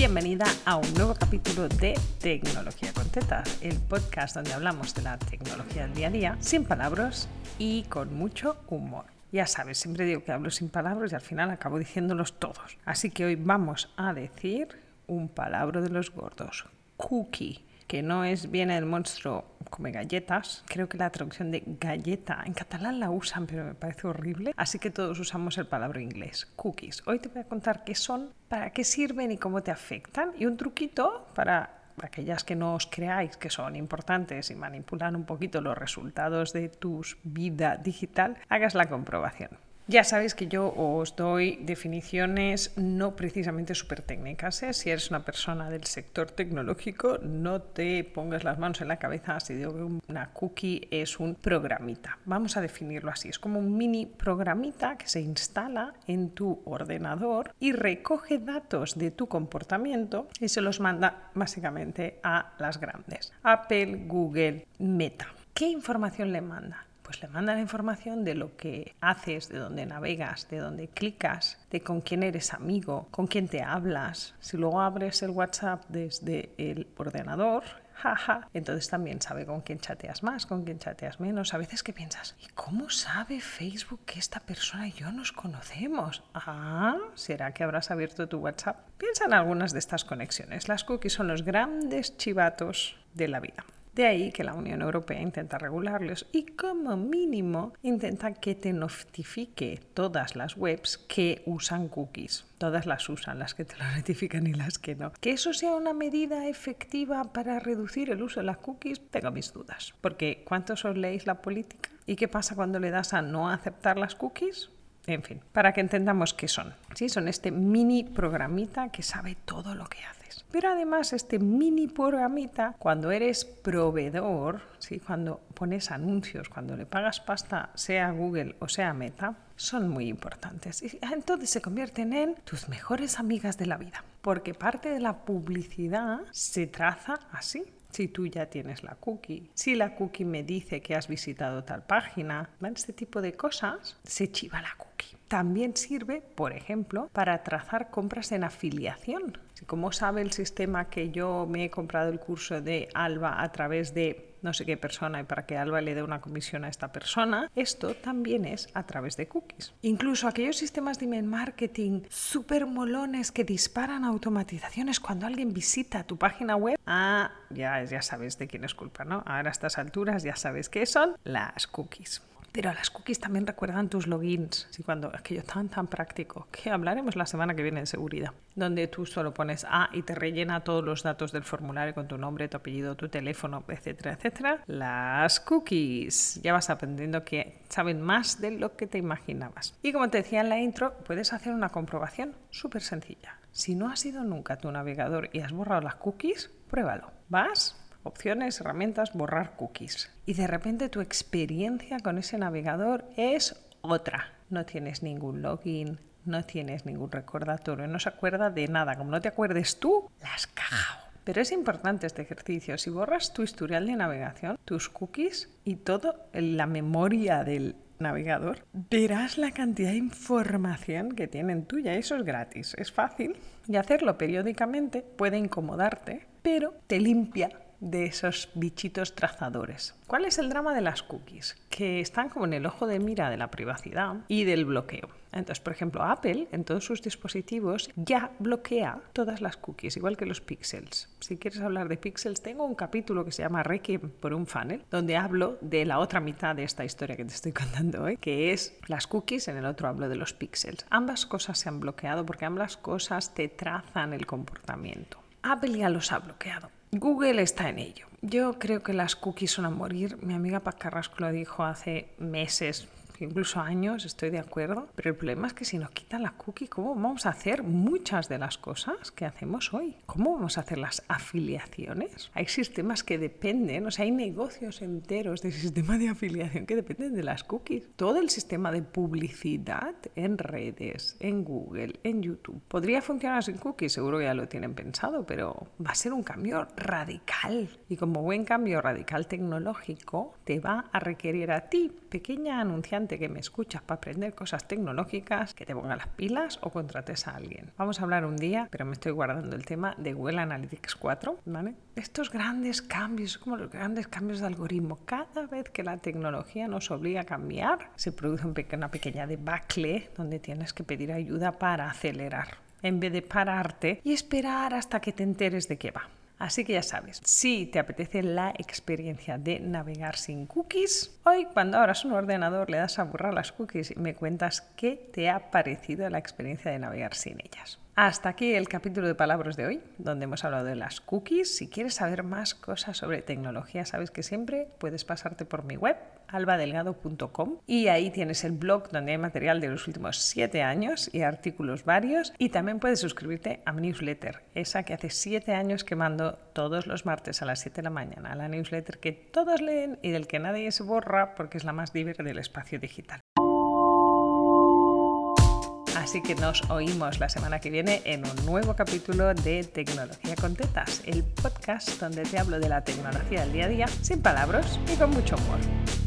Bienvenida a un nuevo capítulo de Tecnología con Tetas, el podcast donde hablamos de la tecnología del día a día sin palabras y con mucho humor. Ya sabes, siempre digo que hablo sin palabras y al final acabo diciéndolos todos. Así que hoy vamos a decir un palabra de los gordos, cookie que no es viene del monstruo come galletas. Creo que la traducción de galleta en catalán la usan, pero me parece horrible. Así que todos usamos el palabra inglés, cookies. Hoy te voy a contar qué son, para qué sirven y cómo te afectan. Y un truquito para aquellas que no os creáis que son importantes y manipulan un poquito los resultados de tu vida digital, hagas la comprobación. Ya sabéis que yo os doy definiciones no precisamente súper técnicas. ¿eh? Si eres una persona del sector tecnológico, no te pongas las manos en la cabeza si digo que una cookie es un programita. Vamos a definirlo así. Es como un mini programita que se instala en tu ordenador y recoge datos de tu comportamiento y se los manda básicamente a las grandes. Apple, Google, Meta. ¿Qué información le manda? Pues le manda la información de lo que haces, de dónde navegas, de dónde clicas, de con quién eres amigo, con quién te hablas. Si luego abres el WhatsApp desde el ordenador, entonces también sabe con quién chateas más, con quién chateas menos. A veces que piensas, ¿y cómo sabe Facebook que esta persona y yo nos conocemos? Ah, ¿será que habrás abierto tu WhatsApp? Piensa en algunas de estas conexiones. Las cookies son los grandes chivatos de la vida. De ahí que la Unión Europea intenta regularlos y como mínimo intenta que te notifique todas las webs que usan cookies. Todas las usan, las que te lo notifican y las que no. Que eso sea una medida efectiva para reducir el uso de las cookies, tengo mis dudas. Porque ¿cuántos os leéis la política? ¿Y qué pasa cuando le das a no aceptar las cookies? En fin, para que entendamos qué son. ¿sí? Son este mini programita que sabe todo lo que hace. Pero además este mini programita, cuando eres proveedor, ¿sí? cuando pones anuncios, cuando le pagas pasta, sea Google o sea Meta, son muy importantes. Y entonces se convierten en tus mejores amigas de la vida. Porque parte de la publicidad se traza así si tú ya tienes la cookie, si la cookie me dice que has visitado tal página, este tipo de cosas, se chiva la cookie. También sirve, por ejemplo, para trazar compras en afiliación. Como sabe el sistema que yo me he comprado el curso de Alba a través de no sé qué persona y para que Alba le dé una comisión a esta persona, esto también es a través de cookies. Incluso aquellos sistemas de email marketing súper molones que disparan automatizaciones cuando alguien visita tu página web, ah, ya, ya sabes de quién es culpa, ¿no? Ahora a estas alturas ya sabes qué son las cookies. Pero las cookies también recuerdan tus logins, ¿sí? cuando aquello tan tan práctico, que hablaremos la semana que viene de seguridad, donde tú solo pones A y te rellena todos los datos del formulario con tu nombre, tu apellido, tu teléfono, etcétera, etcétera. Las cookies, ya vas aprendiendo que saben más de lo que te imaginabas. Y como te decía en la intro, puedes hacer una comprobación súper sencilla. Si no has ido nunca tu navegador y has borrado las cookies, pruébalo. Vas, opciones, herramientas, borrar cookies. Y de repente tu experiencia con ese navegador es otra. No tienes ningún login, no tienes ningún recordatorio, no se acuerda de nada. Como no te acuerdes tú, las cagao. Pero es importante este ejercicio. Si borras tu historial de navegación, tus cookies y todo la memoria del navegador, verás la cantidad de información que tienen tuya. Eso es gratis, es fácil y hacerlo periódicamente puede incomodarte, pero te limpia de esos bichitos trazadores. ¿Cuál es el drama de las cookies? Que están como en el ojo de mira de la privacidad y del bloqueo. Entonces, por ejemplo, Apple en todos sus dispositivos ya bloquea todas las cookies, igual que los pixels. Si quieres hablar de pixels, tengo un capítulo que se llama Requiem por un funnel, donde hablo de la otra mitad de esta historia que te estoy contando hoy, que es las cookies, en el otro hablo de los pixels. Ambas cosas se han bloqueado porque ambas cosas te trazan el comportamiento. Apple ya los ha bloqueado. Google está en ello. Yo creo que las cookies son a morir. Mi amiga Pac Carrasco lo dijo hace meses, incluso años, estoy de acuerdo, pero el problema es que si nos quitan la cookie, ¿cómo vamos a hacer muchas de las cosas que hacemos hoy? ¿Cómo vamos a hacer las afiliaciones? Hay sistemas que dependen, o sea, hay negocios enteros de sistema de afiliación que dependen de las cookies. Todo el sistema de publicidad en redes, en Google, en YouTube, podría funcionar sin cookies, seguro que ya lo tienen pensado, pero va a ser un cambio radical. Y como buen cambio radical tecnológico, te va a requerir a ti, pequeña anunciante, gente que me escuchas para aprender cosas tecnológicas, que te ponga las pilas o contrates a alguien. Vamos a hablar un día, pero me estoy guardando el tema de Google Analytics 4, ¿vale? Estos grandes cambios, como los grandes cambios de algoritmo, cada vez que la tecnología nos obliga a cambiar, se produce una pequeña debacle donde tienes que pedir ayuda para acelerar en vez de pararte y esperar hasta que te enteres de qué va. Así que ya sabes, si te apetece la experiencia de navegar sin cookies, hoy cuando abras un ordenador le das a borrar las cookies y me cuentas qué te ha parecido la experiencia de navegar sin ellas. Hasta aquí el capítulo de palabras de hoy, donde hemos hablado de las cookies. Si quieres saber más cosas sobre tecnología, sabes que siempre puedes pasarte por mi web, albadelgado.com, y ahí tienes el blog donde hay material de los últimos siete años y artículos varios. Y también puedes suscribirte a mi newsletter, esa que hace siete años que mando todos los martes a las 7 de la mañana, la newsletter que todos leen y del que nadie se borra porque es la más divertida del espacio digital. Así que nos oímos la semana que viene en un nuevo capítulo de Tecnología con Tetas, el podcast donde te hablo de la tecnología del día a día sin palabras y con mucho humor.